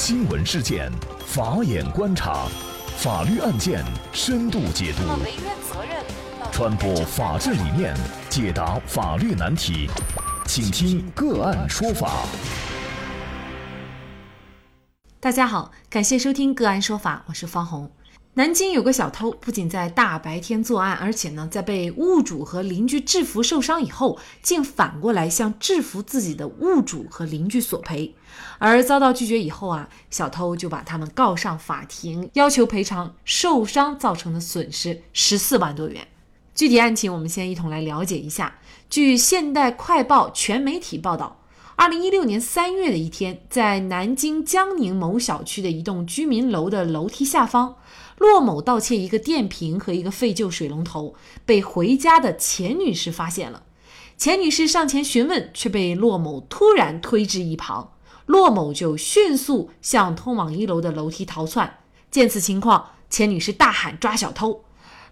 新闻事件，法眼观察，法律案件深度解读，传播法治理念，解答法律难题，请听个案说法。大家好，感谢收听个案说法，我是方红。南京有个小偷，不仅在大白天作案，而且呢，在被物主和邻居制服受伤以后，竟反过来向制服自己的物主和邻居索赔。而遭到拒绝以后啊，小偷就把他们告上法庭，要求赔偿受伤造成的损失十四万多元。具体案情，我们先一同来了解一下。据《现代快报》全媒体报道，二零一六年三月的一天，在南京江宁某小区的一栋居民楼的楼梯下方。骆某盗窃一个电瓶和一个废旧水龙头，被回家的钱女士发现了。钱女士上前询问，却被骆某突然推至一旁。骆某就迅速向通往一楼的楼梯逃窜。见此情况，钱女士大喊抓小偷。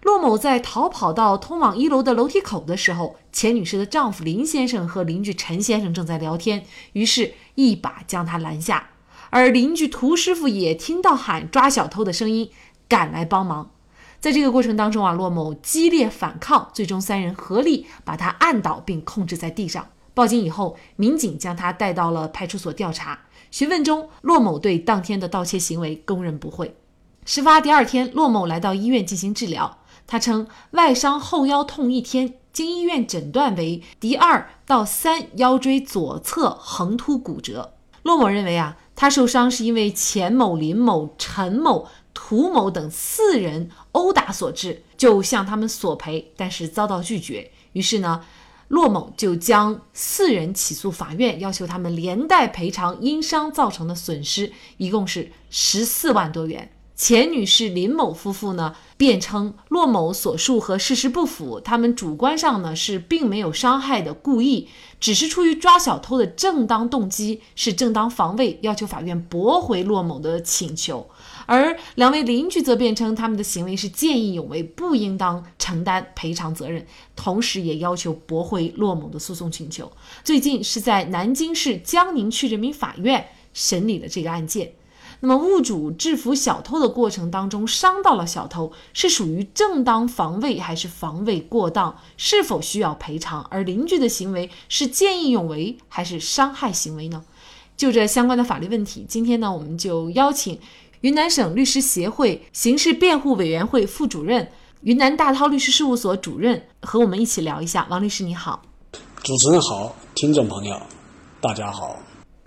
骆某在逃跑到通往一楼的楼梯口的时候，钱女士的丈夫林先生和邻居陈先生正在聊天，于是一把将他拦下。而邻居涂师傅也听到喊抓小偷的声音。赶来帮忙，在这个过程当中啊，骆某激烈反抗，最终三人合力把他按倒并控制在地上。报警以后，民警将他带到了派出所调查。询问中，骆某对当天的盗窃行为供认不讳。事发第二天，骆某来到医院进行治疗，他称外伤后腰痛一天，经医院诊断为第二到三腰椎左侧横突骨折。骆某认为啊，他受伤是因为钱某、林某、陈某。胡某等四人殴打所致，就向他们索赔，但是遭到拒绝。于是呢，骆某就将四人起诉法院，要求他们连带赔偿因伤造成的损失，一共是十四万多元。钱女士、林某夫妇呢辩称骆某所述和事实不符，他们主观上呢是并没有伤害的故意，只是出于抓小偷的正当动机，是正当防卫，要求法院驳回骆某的请求。而两位邻居则辩称他们的行为是见义勇为，不应当承担赔偿责任，同时也要求驳回骆某的诉讼请求。最近是在南京市江宁区人民法院审理了这个案件。那么，物主制服小偷的过程当中伤到了小偷，是属于正当防卫还是防卫过当？是否需要赔偿？而邻居的行为是见义勇为还是伤害行为呢？就这相关的法律问题，今天呢，我们就邀请云南省律师协会刑事辩护委员会副主任、云南大韬律师事务所主任和我们一起聊一下。王律师，你好。主持人好，听众朋友，大家好。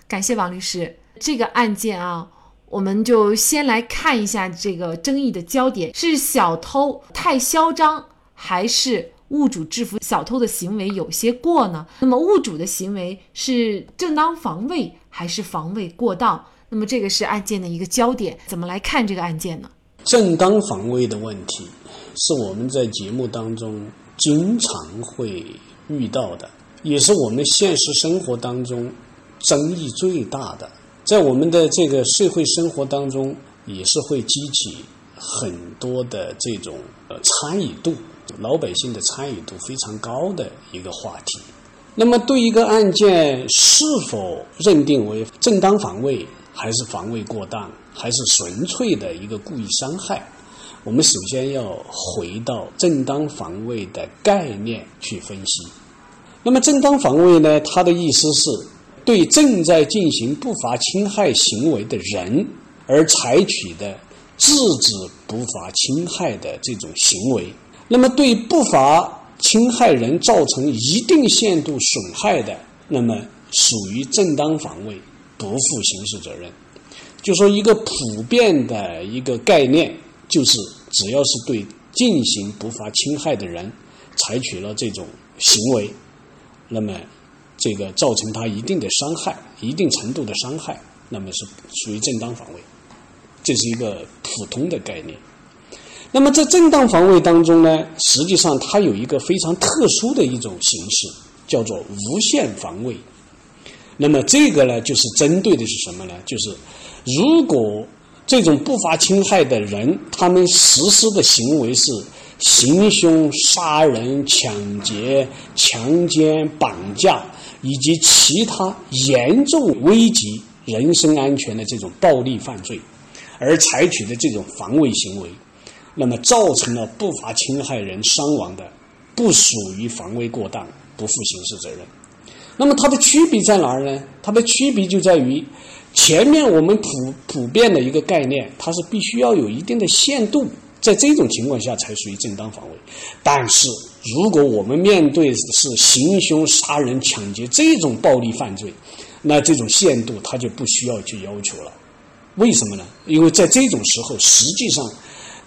感谢王律师。这个案件啊。我们就先来看一下这个争议的焦点：是小偷太嚣张，还是物主制服小偷的行为有些过呢？那么物主的行为是正当防卫，还是防卫过当？那么这个是案件的一个焦点，怎么来看这个案件呢？正当防卫的问题是我们在节目当中经常会遇到的，也是我们现实生活当中争议最大的。在我们的这个社会生活当中，也是会激起很多的这种呃参与度，老百姓的参与度非常高的一个话题。那么，对一个案件是否认定为正当防卫，还是防卫过当，还是纯粹的一个故意伤害，我们首先要回到正当防卫的概念去分析。那么，正当防卫呢，它的意思是。对正在进行不法侵害行为的人而采取的制止不法侵害的这种行为，那么对不法侵害人造成一定限度损害的，那么属于正当防卫，不负刑事责任。就说一个普遍的一个概念，就是只要是对进行不法侵害的人采取了这种行为，那么。这个造成他一定的伤害，一定程度的伤害，那么是属于正当防卫，这是一个普通的概念。那么在正当防卫当中呢，实际上它有一个非常特殊的一种形式，叫做无限防卫。那么这个呢，就是针对的是什么呢？就是如果这种不法侵害的人，他们实施的行为是行凶、杀人、抢劫、强奸、绑架。以及其他严重危及人身安全的这种暴力犯罪，而采取的这种防卫行为，那么造成了不法侵害人伤亡的，不属于防卫过当，不负刑事责任。那么它的区别在哪儿呢？它的区别就在于，前面我们普普遍的一个概念，它是必须要有一定的限度。在这种情况下才属于正当防卫，但是如果我们面对是行凶杀人、抢劫这种暴力犯罪，那这种限度他就不需要去要求了。为什么呢？因为在这种时候，实际上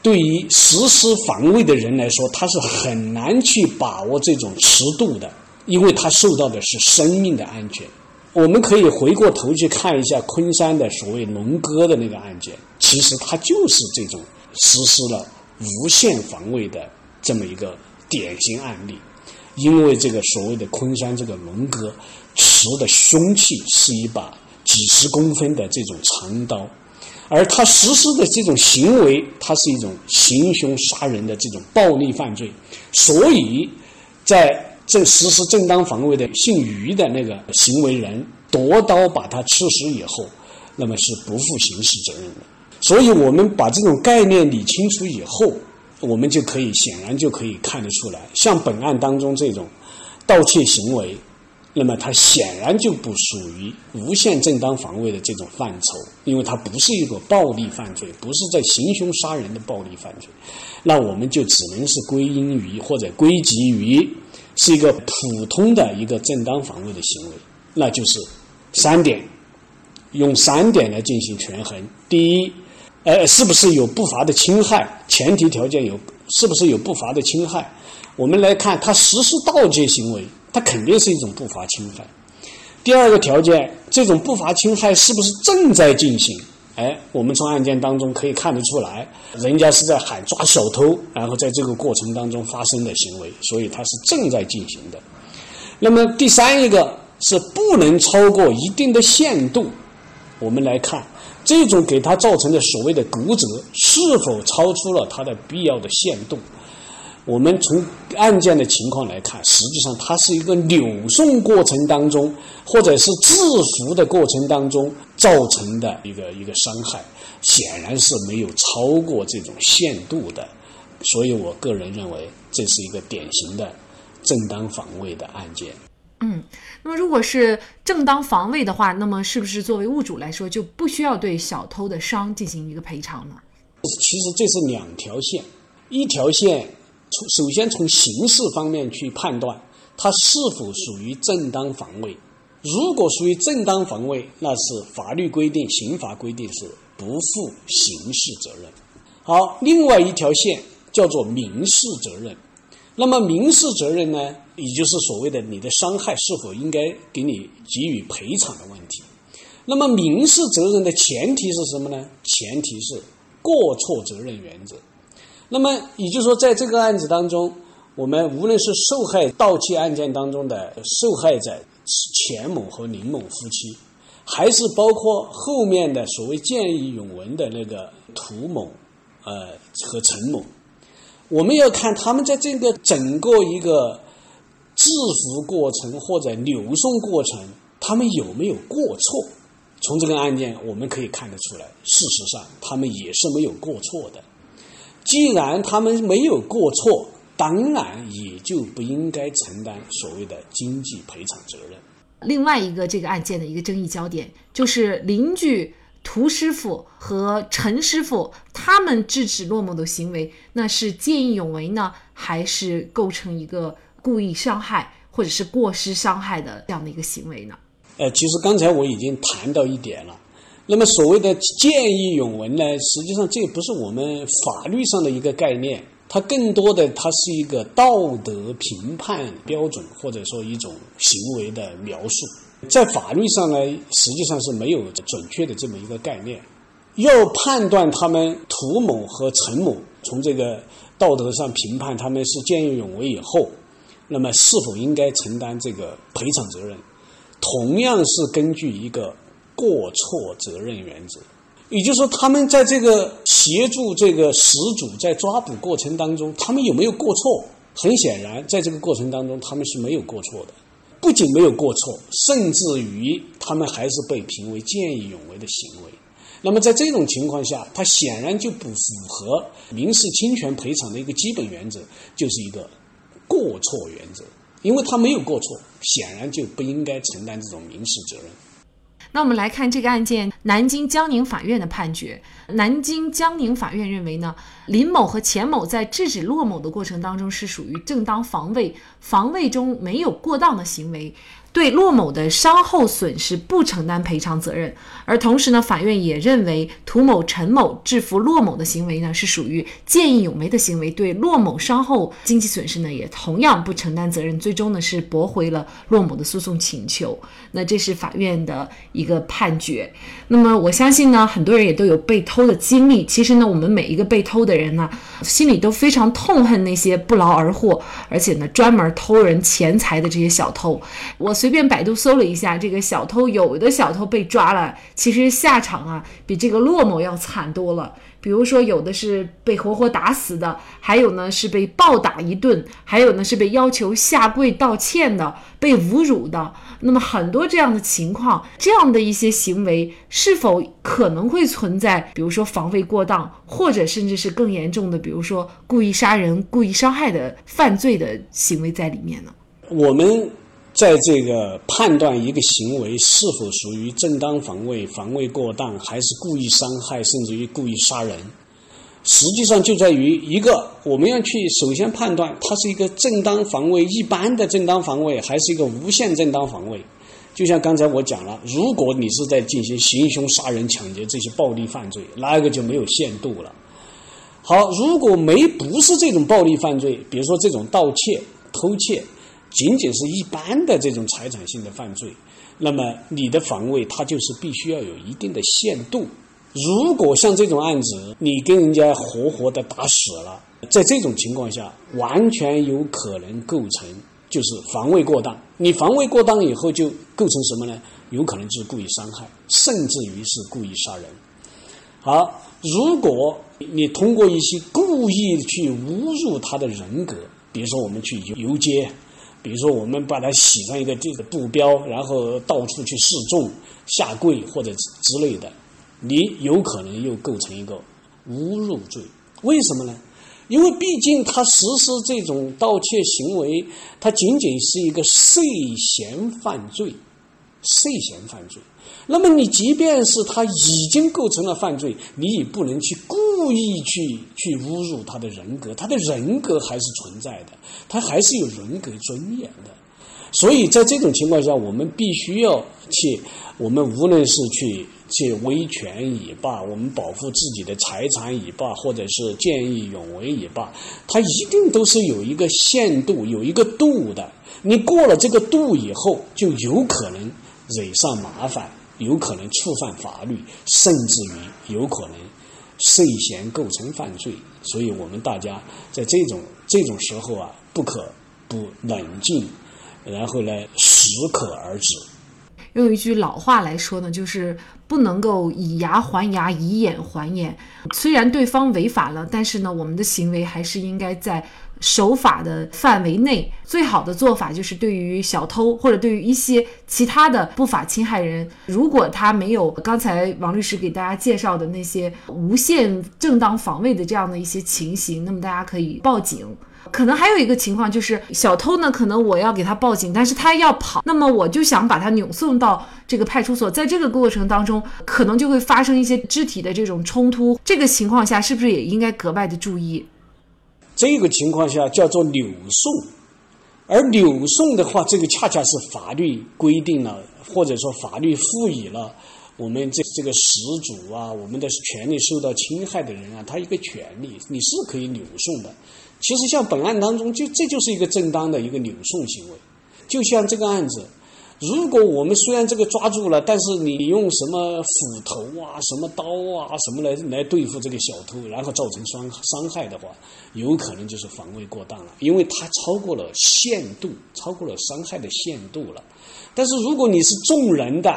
对于实施防卫的人来说，他是很难去把握这种尺度的，因为他受到的是生命的安全。我们可以回过头去看一下昆山的所谓龙哥的那个案件，其实他就是这种。实施了无限防卫的这么一个典型案例，因为这个所谓的昆山这个龙哥持的凶器是一把几十公分的这种长刀，而他实施的这种行为，他是一种行凶杀人的这种暴力犯罪，所以在正实施正当防卫的姓于的那个行为人夺刀把他刺死以后，那么是不负刑事责任的。所以，我们把这种概念理清楚以后，我们就可以显然就可以看得出来，像本案当中这种盗窃行为，那么它显然就不属于无限正当防卫的这种范畴，因为它不是一个暴力犯罪，不是在行凶杀人的暴力犯罪，那我们就只能是归因于或者归结于是一个普通的一个正当防卫的行为，那就是三点，用三点来进行权衡，第一。呃，是不是有不法的侵害？前提条件有，是不是有不法的侵害？我们来看，他实施盗窃行为，他肯定是一种不法侵害。第二个条件，这种不法侵害是不是正在进行？哎，我们从案件当中可以看得出来，人家是在喊抓小偷，然后在这个过程当中发生的行为，所以它是正在进行的。那么第三一个是不能超过一定的限度，我们来看。这种给他造成的所谓的骨折，是否超出了他的必要的限度？我们从案件的情况来看，实际上它是一个扭送过程当中，或者是制服的过程当中造成的一个一个伤害，显然是没有超过这种限度的。所以我个人认为，这是一个典型的正当防卫的案件。嗯，那么如果是正当防卫的话，那么是不是作为物主来说就不需要对小偷的伤进行一个赔偿呢？其实这是两条线，一条线从首先从刑事方面去判断它是否属于正当防卫。如果属于正当防卫，那是法律规定、刑法规定是不负刑事责任。好，另外一条线叫做民事责任。那么民事责任呢，也就是所谓的你的伤害是否应该给你给予赔偿的问题。那么民事责任的前提是什么呢？前提是过错责任原则。那么也就是说，在这个案子当中，我们无论是受害盗窃案件当中的受害者钱某和林某夫妻，还是包括后面的所谓见义勇为的那个涂某，呃和陈某。我们要看他们在这个整个一个制服过程或者扭送过程，他们有没有过错？从这个案件我们可以看得出来，事实上他们也是没有过错的。既然他们没有过错，当然也就不应该承担所谓的经济赔偿责任。另外一个这个案件的一个争议焦点就是邻居。涂师傅和陈师傅他们制止骆某的行为，那是见义勇为呢，还是构成一个故意伤害或者是过失伤害的这样的一个行为呢？呃，其实刚才我已经谈到一点了。那么所谓的见义勇为呢，实际上这不是我们法律上的一个概念，它更多的它是一个道德评判标准，或者说一种行为的描述。在法律上呢，实际上是没有准确的这么一个概念。要判断他们涂某和陈某从这个道德上评判他们是见义勇为以后，那么是否应该承担这个赔偿责任，同样是根据一个过错责任原则。也就是说，他们在这个协助这个始祖在抓捕过程当中，他们有没有过错？很显然，在这个过程当中，他们是没有过错的。不仅没有过错，甚至于他们还是被评为见义勇为的行为。那么在这种情况下，它显然就不符合民事侵权赔偿的一个基本原则，就是一个过错原则。因为他没有过错，显然就不应该承担这种民事责任。那我们来看这个案件，南京江宁法院的判决。南京江宁法院认为呢，林某和钱某在制止骆某的过程当中是属于正当防卫，防卫中没有过当的行为。对骆某的伤后损失不承担赔偿责任，而同时呢，法院也认为涂某、陈某制服骆某的行为呢是属于见义勇为的行为，对骆某伤后经济损失呢也同样不承担责任，最终呢是驳回了骆某的诉讼请求。那这是法院的一个判决。那么我相信呢，很多人也都有被偷的经历。其实呢，我们每一个被偷的人呢，心里都非常痛恨那些不劳而获，而且呢专门偷人钱财的这些小偷。我。随便百度搜了一下，这个小偷有的小偷被抓了，其实下场啊比这个骆某要惨多了。比如说，有的是被活活打死的，还有呢是被暴打一顿，还有呢是被要求下跪道歉的，被侮辱的。那么很多这样的情况，这样的一些行为是否可能会存在？比如说防卫过当，或者甚至是更严重的，比如说故意杀人、故意伤害的犯罪的行为在里面呢？我们。在这个判断一个行为是否属于正当防卫、防卫过当，还是故意伤害，甚至于故意杀人，实际上就在于一个，我们要去首先判断它是一个正当防卫、一般的正当防卫，还是一个无限正当防卫。就像刚才我讲了，如果你是在进行行凶杀人、抢劫这些暴力犯罪，那个就没有限度了。好，如果没不是这种暴力犯罪，比如说这种盗窃、偷窃。仅仅是一般的这种财产性的犯罪，那么你的防卫它就是必须要有一定的限度。如果像这种案子，你跟人家活活的打死了，在这种情况下，完全有可能构成就是防卫过当。你防卫过当以后，就构成什么呢？有可能就是故意伤害，甚至于是故意杀人。好，如果你通过一些故意去侮辱他的人格，比如说我们去游游街。比如说，我们把它洗上一个这个布标，然后到处去示众、下跪或者之类的，你有可能又构成一个侮辱罪。为什么呢？因为毕竟他实施这种盗窃行为，他仅仅是一个涉嫌犯罪，涉嫌犯罪。那么你即便是他已经构成了犯罪，你也不能去故故意去去侮辱他的人格，他的人格还是存在的，他还是有人格尊严的。所以在这种情况下，我们必须要去，我们无论是去去维权也罢，我们保护自己的财产也罢，或者是见义勇为也罢，他一定都是有一个限度、有一个度的。你过了这个度以后，就有可能惹上麻烦。有可能触犯法律，甚至于有可能涉嫌构成犯罪，所以我们大家在这种这种时候啊，不可不冷静，然后呢，适可而止。用一句老话来说呢，就是不能够以牙还牙，以眼还眼。虽然对方违法了，但是呢，我们的行为还是应该在守法的范围内。最好的做法就是对于小偷或者对于一些其他的不法侵害人，如果他没有刚才王律师给大家介绍的那些无限正当防卫的这样的一些情形，那么大家可以报警。可能还有一个情况就是小偷呢，可能我要给他报警，但是他要跑，那么我就想把他扭送到这个派出所，在这个过程当中，可能就会发生一些肢体的这种冲突。这个情况下，是不是也应该格外的注意？这个情况下叫做扭送，而扭送的话，这个恰恰是法律规定了，或者说法律赋予了我们这这个失主啊，我们的权利受到侵害的人啊，他一个权利，你是可以扭送的。其实像本案当中，就这就是一个正当的一个扭送行为。就像这个案子，如果我们虽然这个抓住了，但是你用什么斧头啊、什么刀啊、什么来来对付这个小偷，然后造成伤伤害的话，有可能就是防卫过当了，因为它超过了限度，超过了伤害的限度了。但是如果你是众人的，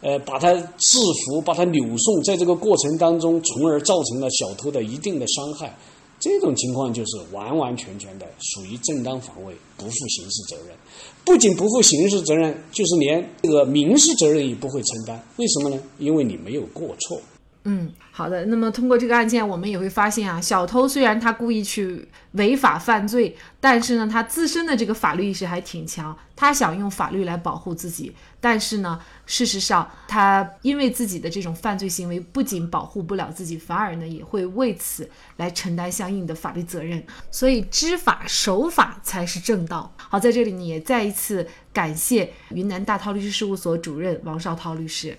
呃，把他制服、把他扭送，在这个过程当中，从而造成了小偷的一定的伤害。这种情况就是完完全全的属于正当防卫，不负刑事责任。不仅不负刑事责任，就是连这个民事责任也不会承担。为什么呢？因为你没有过错。嗯，好的。那么通过这个案件，我们也会发现啊，小偷虽然他故意去违法犯罪，但是呢，他自身的这个法律意识还挺强，他想用法律来保护自己。但是呢，事实上，他因为自己的这种犯罪行为，不仅保护不了自己，反而呢，也会为此来承担相应的法律责任。所以，知法守法才是正道。好，在这里呢，也再一次感谢云南大韬律师事务所主任王绍涛律师。